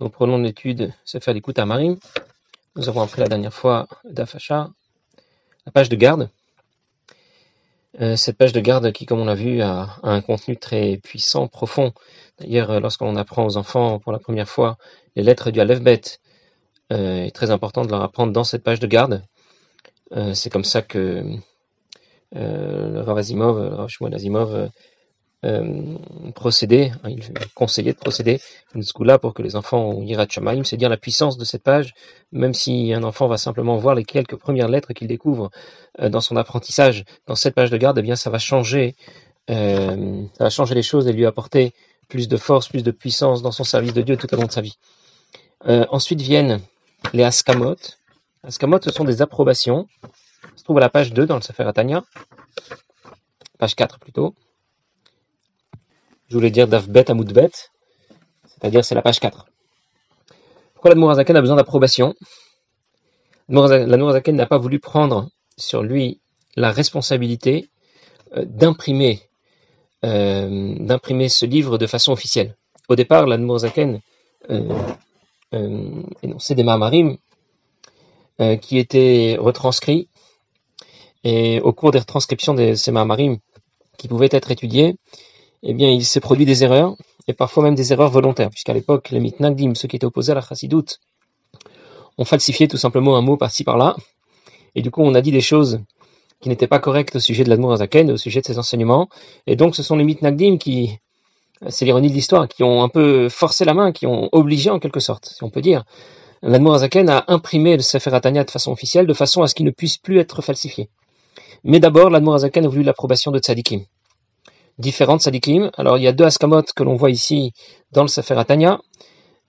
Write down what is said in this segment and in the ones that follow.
Nous prenons l'étude Sefer l'écoute à Marim. Nous avons appris la dernière fois d'Afacha, la page de garde. Euh, cette page de garde qui, comme on l'a vu, a, un contenu très puissant, profond. D'ailleurs, euh, lorsqu'on apprend aux enfants pour la première fois les lettres du Aleph-Bet, euh, est très important de leur apprendre dans cette page de garde. C'est comme ça que le Rav Azimov, le Rav Azimov, euh, procéder, hein, il conseillait de procéder une là pour que les enfants ont Yirat Shamaim, c'est dire la puissance de cette page, même si un enfant va simplement voir les quelques premières lettres qu'il découvre euh, dans son apprentissage, dans cette page de garde, eh bien ça va changer, euh, ça va changer les choses et lui apporter plus de force, plus de puissance dans son service de Dieu tout au long de sa vie. ensuite viennent les askamot. Askamot, ce sont des approbations. Ça se trouve à la page 2 dans le Sefer Atania, page 4 plutôt je voulais dire d'Avbet à Moudbet, c'est-à-dire c'est la page 4. Pourquoi l'Admorazaken a besoin d'approbation? L'Admorazaken n'a pas voulu prendre sur lui la responsabilité euh, d'imprimer euh, d'imprimer ce livre de façon officielle. Au départ, l'Admorazaken euh, euh, énonçait des Mahamarim euh, qui étaient retranscrits et au cours des retranscriptions de ces Mahamarim qui pouvaient être étudiés, eh bien, il s'est produit des erreurs, et parfois même des erreurs volontaires, puisqu'à l'époque, les mitnagdim, ceux qui étaient opposés à la chassidoute, ont falsifié tout simplement un mot par-ci par-là, et du coup, on a dit des choses qui n'étaient pas correctes au sujet de l'Admour Azaken, au sujet de ses enseignements, et donc ce sont les mitnagdim qui, c'est l'ironie de l'histoire, qui ont un peu forcé la main, qui ont obligé en quelque sorte, si on peut dire, l'Admour Azaken a imprimé le Sefer Atania de façon officielle, de façon à ce qu'il ne puisse plus être falsifié. Mais d'abord, l'Admour Azaken a voulu l'approbation de Tzadikim différentes sadikim. Alors il y a deux askamot que l'on voit ici dans le Sefer Atanya,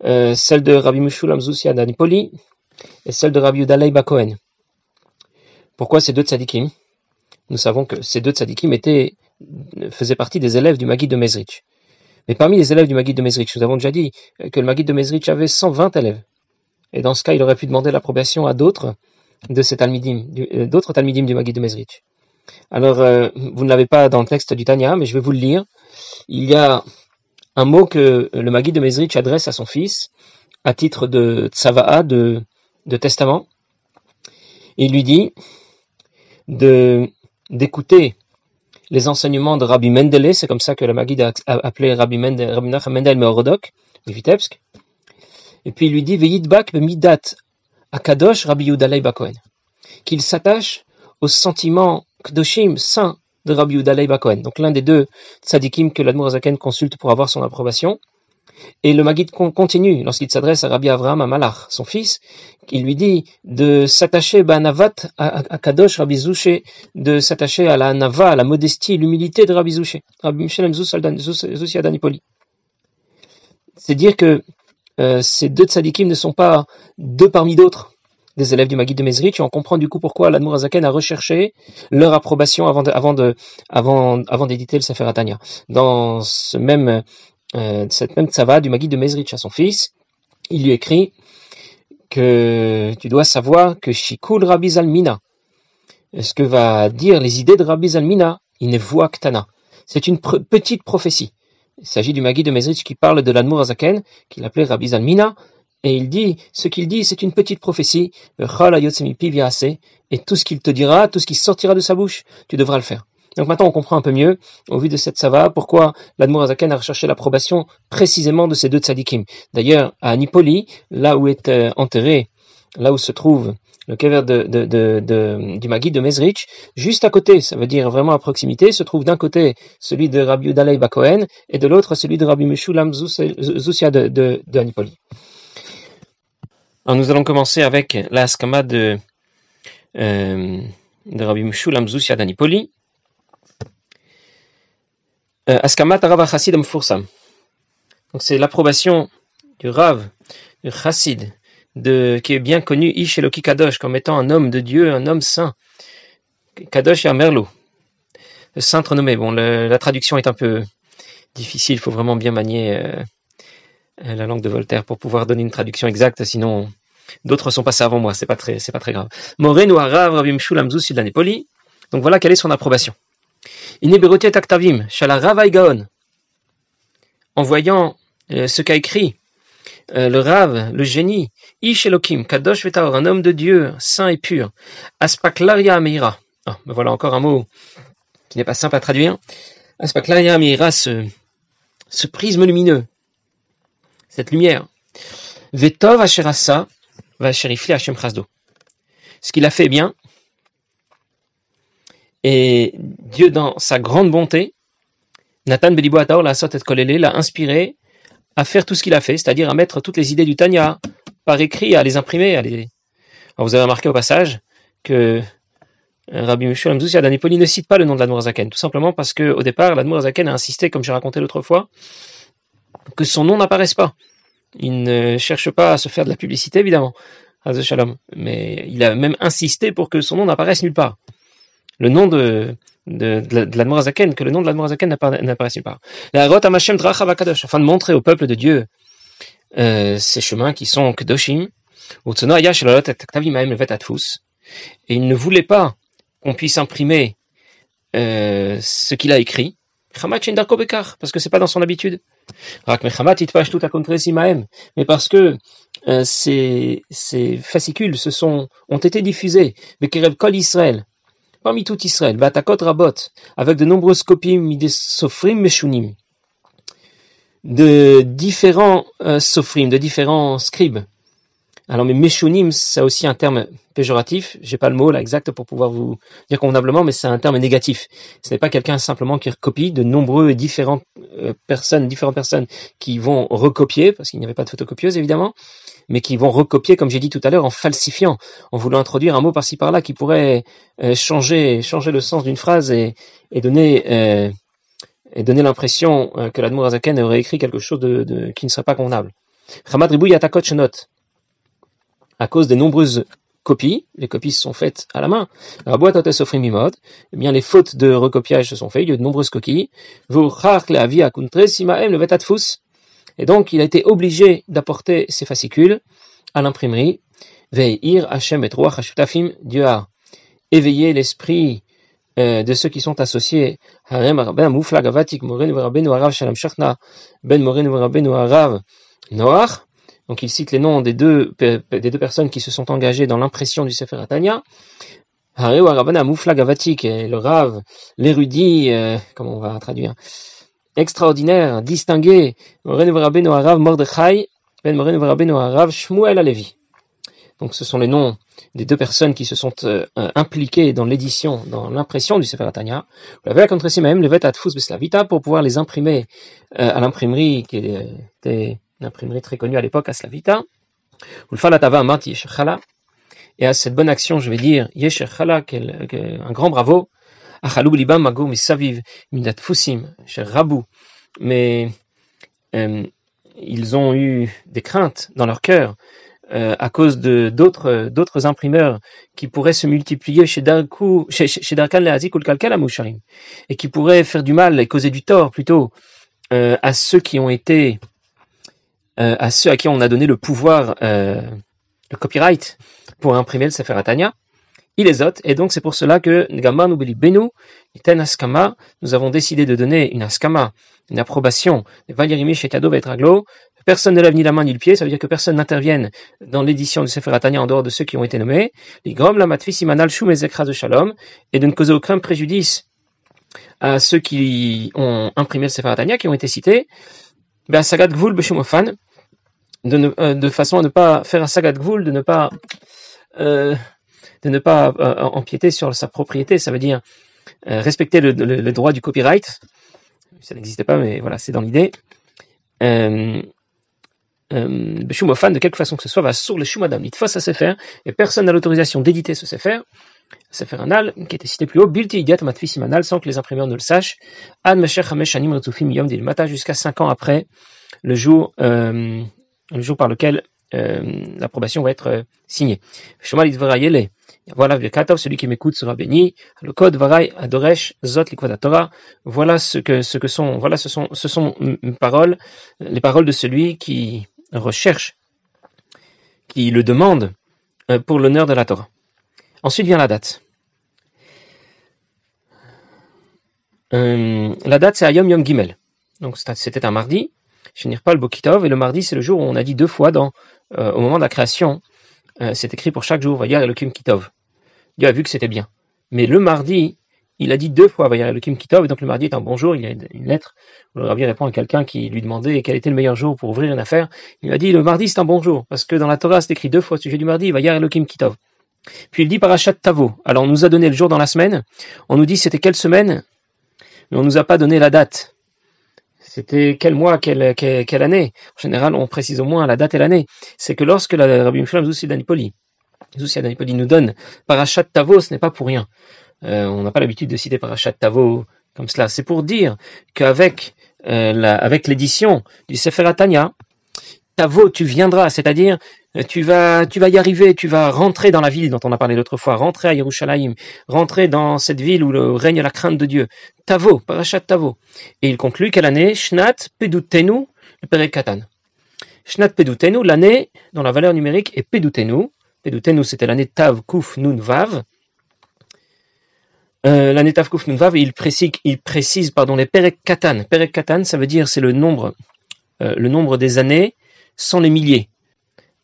euh, celle de Rabbi Mushulam Zusia d'Anipoli et celle de Rabbi Udalei Bakohen. Pourquoi ces deux tzadikim Nous savons que ces deux tzadikim faisaient partie des élèves du Maguid de Mezrich. Mais parmi les élèves du Maguid de Mezrich, nous avons déjà dit que le Maguid de Mezrich avait 120 élèves. Et dans ce cas, il aurait pu demander l'approbation à d'autres de ces euh, d'autres talmidim du Maguid de Mezrich. Alors, euh, vous ne l'avez pas dans le texte du Tanya, mais je vais vous le lire. Il y a un mot que le Magui de Mezrich adresse à son fils à titre de tsava'a, de, testament. Il lui dit de d'écouter les enseignements de Rabbi Mendele, c'est comme ça que le Magui a appelé Rabbi Mendel, Rabbi Mendel Meorodok, Vitebsk. Et puis il lui dit Veyidbak midat akadosh Rabbi Yudalei Bakohen, qu'il s'attache au sentiment Kdoshim, saint de Rabbi Udalei Bakohen, donc l'un des deux tzadikim que l'Admorazaken consulte pour avoir son approbation. Et le Maguid continue, lorsqu'il s'adresse à Rabbi Avraham Malach, son fils, il lui dit de s'attacher à, Kadosh Rabbi Zouché, de s'attacher à la Nava, à la modestie l'humilité de Rabbi Zouché, Rabbi Mishelem Zoussia Danipoli. C'est dire que euh, ces deux tzadikim ne sont pas deux parmi d'autres, des élèves du Maguid de Mezrich, et on comprend du coup pourquoi l'Admour Azaken a recherché leur approbation avant d'éditer le Sefer Atania. Dans ce même, euh, cette même tsava du Maguid de Mezrich à son fils, il lui écrit que tu dois savoir que Shikul Rabbi Zalmina, ce que va dire les idées de Rabbi Zalmina, il ne voit que Tana. C'est une petite prophétie. Il s'agit du Maguid de Mezrich qui parle de l'Admour Azaken, qu'il appelait Rabbi Zalmina, et il dit, ce qu'il dit, c'est une petite prophétie, et tout ce qu'il te dira, tout ce qui sortira de sa bouche, tu devras le faire. Donc maintenant, on comprend un peu mieux, au vu de cette sava, pourquoi l'Admour Azaken a recherché l'approbation précisément de ces deux tzadikim. D'ailleurs, à Nipoli, là où est euh, enterré, là où se trouve le kever de, du Magui de Mezrich, juste à côté, ça veut dire vraiment à proximité, se trouve d'un côté celui de Rabbi Udalei Bakohen et de l'autre celui de Rabbi Meshulam Zusia de, de, Anipoli. Nous allons commencer avec la skama de, euh, de Rabbi Meshulam Zusia d'Anipoli. Euh, Askamat Rav Chassid Mfursam. Donc c'est l'approbation du Rav, du Chassid, qui est bien connu Ish Eloki Kadosh comme étant un homme de Dieu, un homme saint. Kadosh Merlou, le saint renommé. Bon, la traduction est un peu difficile, il faut vraiment bien manier euh, la langue de Voltaire pour pouvoir donner une traduction exacte, sinon d'autres sont passés avant moi, c'est pas très, c'est pas très grave. Moren ou Arav Rabim Shulam Poli. Donc voilà quelle est son approbation. Ineberotiet Aktavim, Shala Gaon. En voyant euh, ce qu'a écrit euh, le Rav, le génie, Ish Elohim, Kadosh Vetaor, un homme de Dieu, saint et pur, Aspaklaria Meira. Ah, me voilà encore un mot qui n'est pas simple à traduire. Aspaklaria Meira, ce, ce prisme lumineux, cette lumière. Vetov Asherasa, Vasherifli Hashem Chasdo. Ce qu'il a fait bien, et Dieu, dans sa grande bonté, Nathan Belibo Ataor, la Sotet Kolele, l'a inspiré à faire tout ce qu'il a fait, c'est-à-dire à mettre toutes les idées du Tanya par écrit, à les imprimer. Vous avez remarqué au passage que euh, Rabbi Meshul Amzouz Danipoli ne cite pas le nom de l'Admorazaken, tout simplement parce qu'au départ, l'Admorazaken a insisté, comme j'ai raconté l'autre fois, que son nom n'apparaisse pas. Il ne cherche pas à se faire de la publicité, évidemment, mais il a même insisté pour que son nom n'apparaisse nulle part. Le nom de, de, de, que le nom de l'Admorazaken n'apparaisse nulle part. La afin de montrer au peuple de Dieu euh, ces chemins qui sont Kedoshim, et il ne voulait pas qu'on puisse imprimer euh, ce qu'il a écrit, parce que c'est pas dans son habitude. Mais parce que euh, ces, fascicules se sont, ont été diffusés, Kol Israël, parmi tout Israël, Batakot Rabot, avec de nombreuses copies Sofrim Meshunim, de différents euh, Sofrim, de différents scribes. Alors, mais Meshunim, c'est aussi un terme péjoratif. J'ai pas le mot là exact pour pouvoir vous dire convenablement, mais c'est un terme négatif. Ce n'est pas quelqu'un simplement qui recopie de nombreux et différentes euh, personnes, différentes personnes qui vont recopier, parce qu'il n'y avait pas de photocopieuse évidemment, mais qui vont recopier, comme j'ai dit tout à l'heure, en falsifiant, en voulant introduire un mot par-ci par-là qui pourrait euh, changer, changer le sens d'une phrase et, et donner, euh, et donner l'impression euh, que l'Admour Azaken aurait écrit quelque chose de, de, qui ne serait pas convenable. note à cause des nombreuses copies, les copies sont faites à la main. La boîte à mode, eh bien les fautes de recopiage se sont faites, il y a de nombreuses coquilles. le et donc, il a été obligé d'apporter ces fascicules à l'imprimerie. Veir Hashem et Dieu a éveillé l'esprit euh, de ceux qui sont associés. Ben donc il cite les noms des deux, des deux personnes qui se sont engagées dans l'impression du Sefer Atania. Et le Rav, l'érudit, euh, comment on va traduire? Extraordinaire, distingué, ben Donc ce sont les noms des deux personnes qui se sont euh, impliquées dans l'édition, dans l'impression du Sefer Atania. Vous l'avez contre ici même, le Vetatfus Beslavita, pour pouvoir les imprimer euh, à l'imprimerie qui était imprimerie très connue à l'époque à Slavita. Et à cette bonne action, je vais dire un grand bravo, mais euh, ils ont eu des craintes dans leur cœur euh, à cause d'autres imprimeurs qui pourraient se multiplier chez Darkou chez, chez Darkan ou Kalkal et qui pourraient faire du mal et causer du tort plutôt euh, à ceux qui ont été à ceux à qui on a donné le pouvoir le copyright pour imprimer le Sefer Atania il les autres, et donc c'est pour cela que Benu, Askama, nous avons décidé de donner une Askama, une approbation, Personne ne lève ni la main ni le pied, ça veut dire que personne n'intervienne dans l'édition du Sefer Atania en dehors de ceux qui ont été nommés. Les la de Shalom, et de ne causer aucun préjudice à ceux qui ont imprimé le Sefer Atania, qui ont été cités. Ben, Sagat Gvul de, euh, de façon à ne pas faire un Sagat de ne pas euh, de ne pas euh, empiéter sur sa propriété, ça veut dire respecter le, droit du copyright. Ça n'existait pas, mais voilà, c'est dans l'idée. Euh, de quelque façon que ce soit, va sur le Shumadam, il faut ça se faire, et personne n'a l'autorisation d'éditer ce Sefer, Sefer Anal, qui était cité plus haut, Bilti Idiat Matfisimanal, sans que les imprimeurs ne le sachent, Ad Mesher Hamesh Anim Retzufim Yom Mata, jusqu'à 5 ans après le jour, le jour par lequel euh, l'approbation va être euh, signée. Voilà celui qui m'écoute sera béni. Le code varai adoresh zot Torah. Voilà ce que ce que sont voilà ce sont ce sont paroles les paroles de celui qui recherche, qui le demande euh, pour l'honneur de la Torah. Ensuite vient la date. Euh, la date c'est Ayom Yom Gimel. Donc c'était un mardi. Pas le Bokitov, et le mardi, c'est le jour où on a dit deux fois dans, au moment de la création, c'est écrit pour chaque jour, Vayar Elohim Kitov. Dieu a vu que c'était bien. Mais le mardi, il a dit deux fois Vayar Elohim Kitov, et donc le mardi est un bonjour, il y a une lettre où le rabbi répond à quelqu'un qui lui demandait quel était le meilleur jour pour ouvrir une affaire. Il lui a dit le mardi c'est un bon jour, parce que dans la Torah c'est écrit deux fois au sujet du mardi, Vayar Elohim Kitov. Puis il dit Parashat Tavo. Alors on nous a donné le jour dans la semaine, on nous dit c'était quelle semaine, mais on nous a pas donné la date. C'était quel mois, quelle, quelle, année? En général, on précise au moins la date et l'année. C'est que lorsque la Rabbi Mishlam Zoussi Danipoli, Danipoli nous donne Parashat Tavo, ce n'est pas pour rien. Euh, on n'a pas l'habitude de citer Parashat Tavo comme cela. C'est pour dire qu'avec euh, avec l'édition du Sefer Atania, Tavo, tu viendras, c'est-à-dire tu vas, tu vas y arriver, tu vas rentrer dans la ville dont on a parlé l'autre fois, rentrer à Yerushalayim, rentrer dans cette ville où règne la crainte de Dieu. Tavo, Parashat Tavo. Et il conclut quelle année? Shnat Pedutenu, le Perekatan. Shnat Pedutenu, l'année dont la valeur numérique est Pedutenu. Pedutenu, c'était l'année Tav Kuf Nun Vav. Euh, l'année Tav Kuf il précise, pardon, les Perek Katan. Perek Katan, ça veut dire c'est le euh, le nombre des années sans les milliers.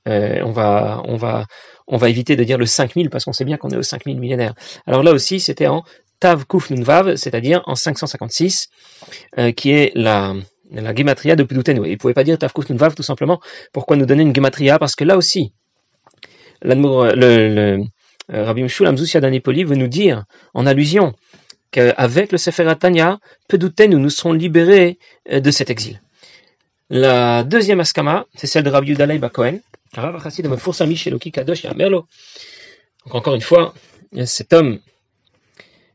Euh, on, va, on, va, on va éviter de dire le 5000 parce qu'on sait bien qu'on est au 5000 millénaire. Alors là aussi, c'était en Tav Kuf c'est-à-dire en 556, euh, qui est la, la gematria de Pedutenu. Il ne pouvait pas dire Tav Kuf tout simplement. Pourquoi nous donner une gematria Parce que là aussi, le, le euh, Rabbi Zoussia Danipoli veut nous dire, en allusion, qu'avec le Sefer Atania, peu douter, nous serons libérés de cet exil. La deuxième askama, c'est celle de Rabbi Yudalei Bakohen, Donc encore une fois, cet homme,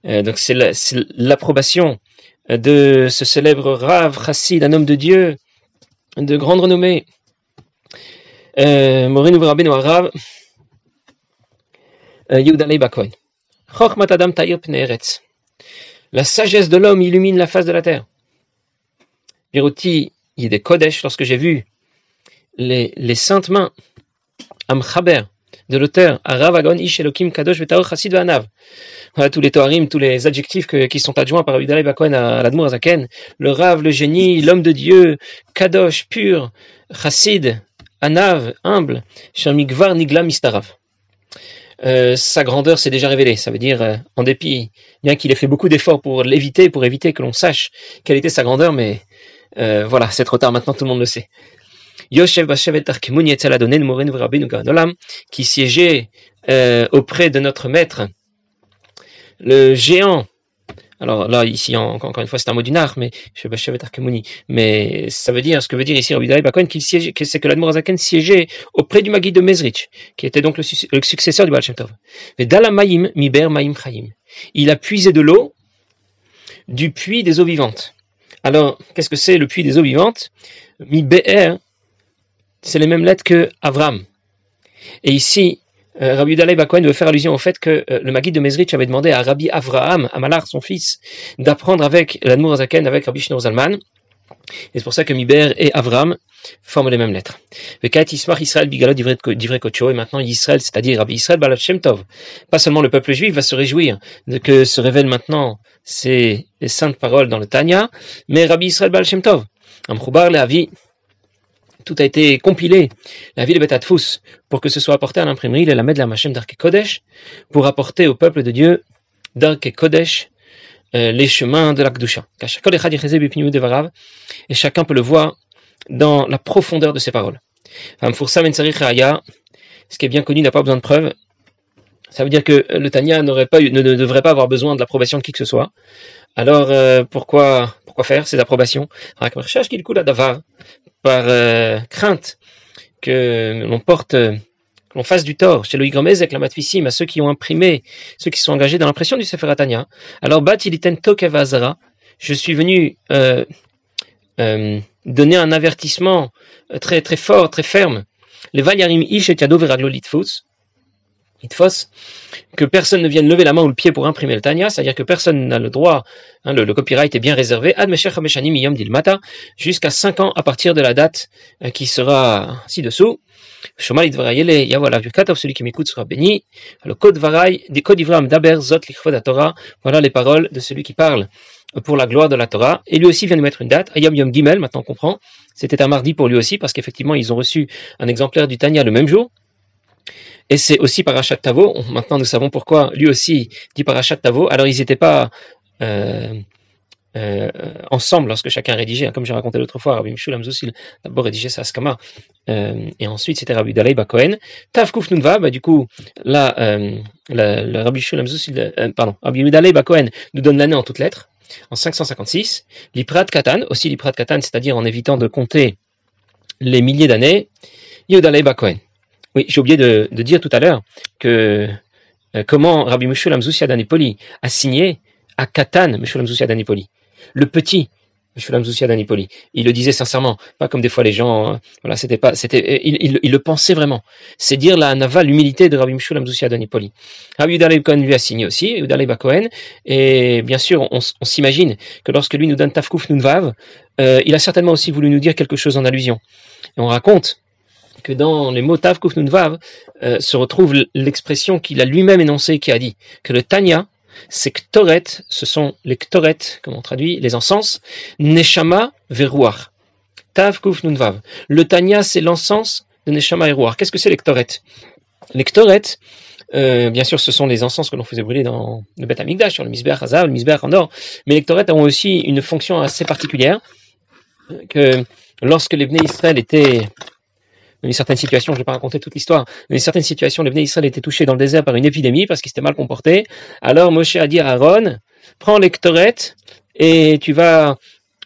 euh, donc c'est l'approbation de ce célèbre Rav Chassid, un homme de Dieu, de grande renommée, euh, Morin Rabbeinu Rav, euh, la sagesse de l'homme illumine la face de la terre. Biroti des Kodesh, lorsque j'ai vu les, saintes mains, Amchaber, de l'auteur, Aravagon Ish Elokim Kadosh Vetaor Chassid Vanav. Voilà tous les Toharim, tous les adjectifs qui sont adjoints par Abidalai Bakohen à l'Admour Zaken. Le Rav, le génie, l'homme de Dieu, Kadosh, pur, Chassid, Anav, humble, Shamigvar Nigla Mistarav. Euh, sa grandeur s'est déjà révélée. Ça veut dire, euh, en dépit, bien qu'il ait fait beaucoup d'efforts pour l'éviter, pour éviter que l'on sache quelle était sa grandeur, mais euh, voilà, c'est trop tard, maintenant tout le monde le sait. Yoshev Bashevet qui siégeait auprès de notre maître, le géant alors là, ici, encore une fois, c'est un mot du nar, mais mais ça veut dire, ce que veut dire ici Rabbi Bakon, qu'il siège, c'est que l'Admor Azaken siégeait auprès du Magui de Mezrich, qui était donc le, successeur du Baal Shem Tov. Mais Dalamaim, Miber Maim Chaim. Il a puisé de l'eau du puits des eaux vivantes. Alors, qu'est-ce que c'est le puits des eaux vivantes? Miber, c'est les mêmes lettres que Avram. Et ici, euh, Rabbi Yudalai Bakohen veut faire allusion au fait que euh, le Maguide de Mezrich avait demandé à Rabbi Avraham, à Malar, son fils, d'apprendre avec l'Admour Zaken, avec Rabbi Shneur Zalman. Et c'est pour ça que Miber et Avram forment les mêmes lettres. Israël Bigalot et maintenant Israël, c'est-à-dire Rabbi Israël. Pas seulement le peuple juif va se réjouir de que se révèlent maintenant ces saintes paroles dans le Tanya, mais Rabbi Israël Balat Shem Tov. Amchoubar Leavi, tout a été compilé, la ville de Betatfous, pour que ce soit apporté à l'imprimerie, le Lamed la Machem d'Arke Kodesh, pour apporter au peuple de Dieu d'Arke Kodesh euh, les chemins de l'Akdusha. Et chacun peut le voir dans la profondeur de ses paroles. Ce qui est bien connu n'a pas besoin de preuves. Ça veut dire que le pas ne, devrait pas avoir besoin de l'approbation de qui que ce soit. Alors euh, pourquoi pourquoi faire ces approbations? Par euh, crainte que l'on porte, que l'on fasse du tort chez Loïc avec la Matvissim à ceux qui ont imprimé, ceux qui sont engagés dans l'impression du Sefer Atania. Alors Bat iliten tokev je suis venu euh, euh, donner un avertissement très très fort, très ferme. Les Valyarim ish et Que personne ne vienne lever la main ou le pied pour imprimer le Tanya, c'est-à-dire que personne n'a le droit, hein, le, copyright est bien réservé, Ad Miyom Dilmata, jusqu'à 5 ans à partir de la date euh, qui sera ci-dessous. Shomal celui qui m'écoute sera béni. Le code des code Daber Torah, voilà les paroles de celui qui parle pour la gloire de la Torah. Et lui aussi vient de mettre une date, Ayam Yom Gimel, maintenant on comprend. C'était un mardi pour lui aussi, parce qu'effectivement, ils ont reçu un exemplaire du Tanya le même jour. Et c'est aussi Parashat Tavo. Maintenant, nous savons pourquoi lui aussi dit Parashat Tavo. Alors, ils n'étaient pas euh, euh, ensemble lorsque chacun rédigeait. Comme j'ai raconté l'autre fois, Rabbi Mishulam il d'abord rédigeait sa Askama. Euh, et ensuite, c'était Rabbi Dalei Bakohen. Tav Kuf Nunva, bah, du coup, là, euh, le Rabbi Mishulam euh, pardon, Rabbi Dalei Bakohen nous donne l'année en toutes lettres. En 556, l'Iprat Katan, aussi l'Iprat Katan, c'est-à-dire en évitant de compter les milliers d'années, Yodalei Bakohen. Oui, j'ai oublié de, dire tout à l'heure que euh, comment Rabbi Meshulam Zoussia d'Anipoli a signé à Katan Meshulam Zoussia d'Anipoli, le petit Meshulam Zoussia d'Anipoli. Il le disait sincèrement, pas comme des fois les gens, euh, voilà, c'était pas, c'était, il, il, le pensait vraiment. C'est dire la nava, l'humilité de Rabbi Meshulam Zoussia d'Anipoli. Rabbi Udalei Cohen lui a signé aussi, Udalei Cohen, et bien sûr, on, s'imagine que lorsque lui nous donne Tafkouf Nunvav, euh, il a certainement aussi voulu nous dire quelque chose en allusion. Et on raconte que dans les mots Tav Kuf Vav euh, se retrouve l'expression qu'il a lui-même énoncée, qui a dit que le Tanya, c'est Ktoret, ce sont les Ktoret, comme on traduit, les encens, Neshama Veruach. Tav Kuf Vav. Le Tanya, c'est l'encens de Neshama et Qu'est-ce que c'est les Ktoret? Les Ktoret, euh, bien sûr, ce sont les encens que l'on faisait brûler dans le Beth Amikdash, sur le Misbeach Hazav, le Misbeach en. Mais les Ktoret ont aussi une fonction assez particulière, que lorsque les Bnei Israël étaient une certaine situation, je vais pas raconter toute l'histoire, dans une certaine situation, les Bnei Israël étaient touchés dans le désert par une épidémie parce qu'ils s'étaient mal comportés. Alors Moshe a dit à Aaron, prends les et tu vas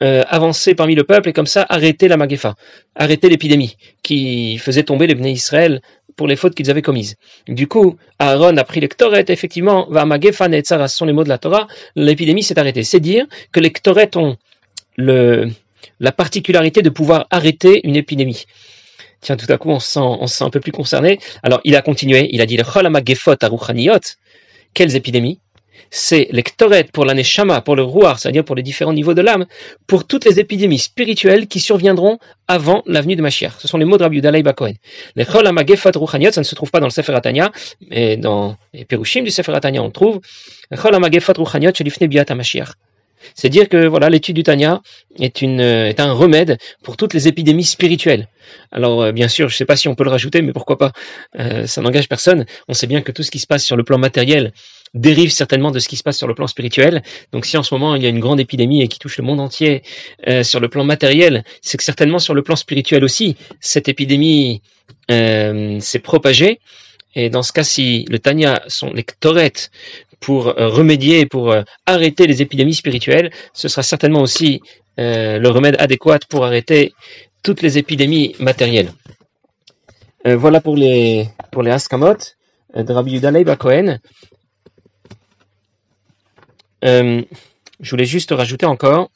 euh, avancer parmi le peuple et comme ça arrêter la magefa, arrêter l'épidémie qui faisait tomber les Bnei Israël pour les fautes qu'ils avaient commises. Du coup, Aaron a pris les effectivement, va magefa ce sont les mots de la Torah, l'épidémie s'est arrêtée. C'est dire que les ont la particularité de pouvoir arrêter une épidémie tiens, tout à coup, on se sent, on un peu plus concerné. Alors, il a continué, il a dit, quelles épidémies? C'est l'ectoret pour l'année shama, pour le rouar, c'est-à-dire pour les différents niveaux de l'âme, pour toutes les épidémies spirituelles qui surviendront avant la venue de Mashiach. Ce sont les mots de Rabbi Yudalai Bakohen. Les cholamagefot ruchaniot, ça ne se trouve pas dans le Sefer Atanya, mais dans les Perushim du Sefer Atanya, on trouve cholamagefot ruchaniot shelifne biat Mashiach. C'est dire que voilà, l'étude du Tanya euh, est un remède pour toutes les épidémies spirituelles. Alors euh, bien sûr, je ne sais pas si on peut le rajouter, mais pourquoi pas euh, Ça n'engage personne. On sait bien que tout ce qui se passe sur le plan matériel dérive certainement de ce qui se passe sur le plan spirituel. Donc si en ce moment il y a une grande épidémie et qui touche le monde entier sur le plan matériel, c'est que certainement sur le plan spirituel aussi, cette épidémie s'est propagée. Et dans ce cas, ci le Tanya sont les torettes pour euh, remédier, pour euh, arrêter les épidémies spirituelles, ce sera certainement aussi euh, le remède adéquat pour arrêter toutes les épidémies matérielles. voilà pour les pour les Askamot de Rabbi Yudalei Cohen. je voulais juste rajouter encore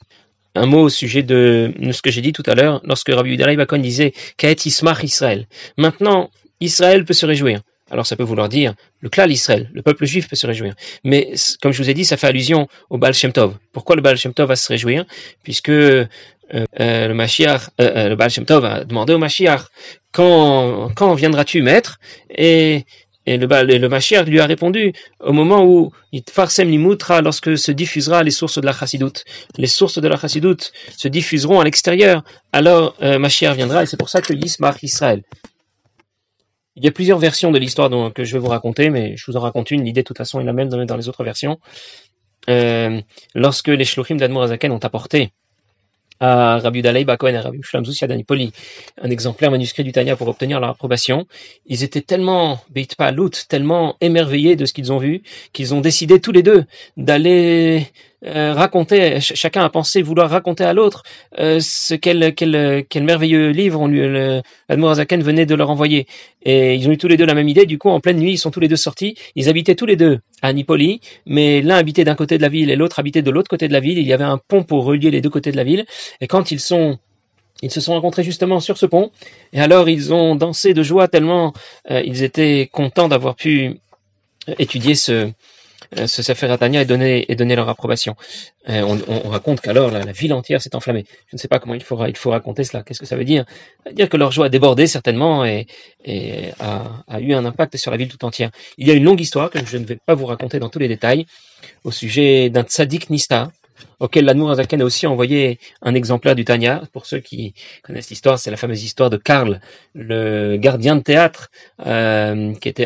un mot au sujet de, ce que j'ai dit tout à l'heure, lorsque Rabbi Yudalei Cohen disait Kaet Ismach Israël. Maintenant, Israël peut se réjouir alors ça peut vouloir dire le klal Israël, le peuple juif peut se réjouir. Mais comme je vous ai dit, ça fait allusion au Baal Shem Tov. Pourquoi le Baal Shem Tov va se réjouir? Puisque euh, euh, le Mashiach, euh, le Baal Shem Tov a demandé au Mashiach quand, viendras-tu maître? Et, le, le Mashiach lui a répondu au moment où Farsem Nimutra, lorsque se diffusera les sources de la Chassidoute. Les sources de la Chassidoute se diffuseront à l'extérieur. Alors Mashiach viendra et c'est pour ça que Yismach Israël. Il y a plusieurs versions de l'histoire que je vais vous raconter, mais je vous en raconte une. L'idée, de toute façon, est la même dans les autres versions. Euh, lorsque les shlochim d'Admor ont apporté à Rabbi Dalei Bakoen et Rabbi Shulam Danipoli un exemplaire manuscrit du Tanya pour obtenir leur approbation, ils étaient tellement Beit tellement émerveillés de ce qu'ils ont vu, qu'ils ont décidé tous les deux d'aller euh, raconter, chacun a pensé vouloir raconter à l'autre euh, ce quel, quel, quel, merveilleux livre on lui, venait de leur envoyer. Et ils ont eu tous les deux la même idée. Du coup, en pleine nuit, ils sont tous les deux sortis. Ils habitaient tous les deux à Nipoli, mais l'un habitait d'un côté de la ville et l'autre habitait de l'autre côté de la ville. Il y avait un pont pour relier les deux côtés de la ville. Et quand ils sont ils se sont rencontrés justement sur ce pont, et alors ils ont dansé de joie tellement euh, ils étaient contents d'avoir pu étudier ce, euh, ce Sefer Atania et donner, et donner leur approbation. Euh, on, on, raconte qu'alors la, la, ville entière s'est enflammée. Je ne sais pas comment il faut, il faut raconter cela. Qu'est-ce que ça veut dire? Dire que leur joie a débordé certainement et, et a, a, eu un impact sur la ville tout entière. Il y a une longue histoire que je ne vais pas vous raconter dans tous les détails au sujet d'un tzaddik nista, auquel l'Admour Azaken a aussi envoyé un exemplaire du Tanya. Pour ceux qui connaissent l'histoire, c'est la fameuse histoire de Karl, le gardien de théâtre, euh, qui était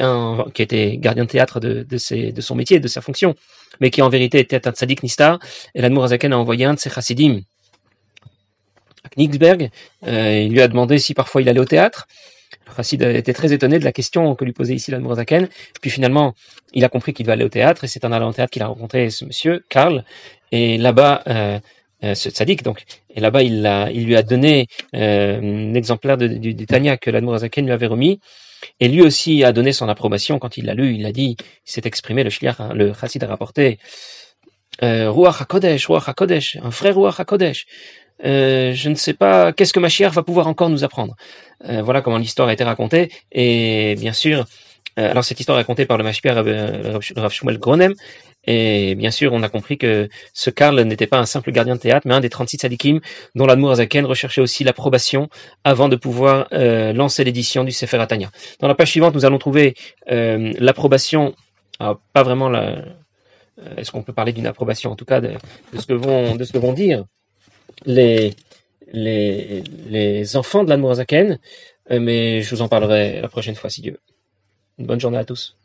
gardien de théâtre de, son métier, de sa fonction, mais qui en vérité était un tzaddik nistar. Et l'Admour Azaken a envoyé un de ses chassidim à Knigsberg. Euh, il lui a demandé si parfois il allait au théâtre. Chassid était très étonné de la question que lui posait ici Azaken. Puis finalement, il a compris qu'il va aller au théâtre et c'est en allant au théâtre qu'il a rencontré ce monsieur, Karl, et là-bas, euh, euh, ce donc, et là-bas, il, lui a donné euh, un exemplaire du, du Tanya que l'Admorazaken lui avait remis. Et lui aussi a donné son approbation quand il l'a lu. Il a dit, il s'est exprimé, le shliach, hein, le chassid a rapporté, euh, Ruach HaKodesh, Ruach HaKodesh, un frère Ruach HaKodesh. Euh, je ne sais pas qu'est-ce que Mashiach va pouvoir encore nous apprendre. Euh, voilà comment l'histoire a été racontée. Et bien sûr, euh, alors cette histoire est racontée par le Mashpia euh, Rav Shmuel Gronem, et bien sûr on a compris que ce Karl n'était pas un simple gardien de théâtre, mais un des 36 sadikim dont l'Admour Azaken recherchait aussi l'approbation avant de pouvoir lancer l'édition du Sefer Atania. Dans la page suivante, nous allons trouver l'approbation, pas vraiment la... Est-ce qu'on peut parler d'une approbation, en tout cas de, ce que vont, de ce que vont dire? Les, les, les enfants de l'Admour Azaken, mais je vous en parlerai la prochaine fois si Dieu veut. Une bonne journée à tous.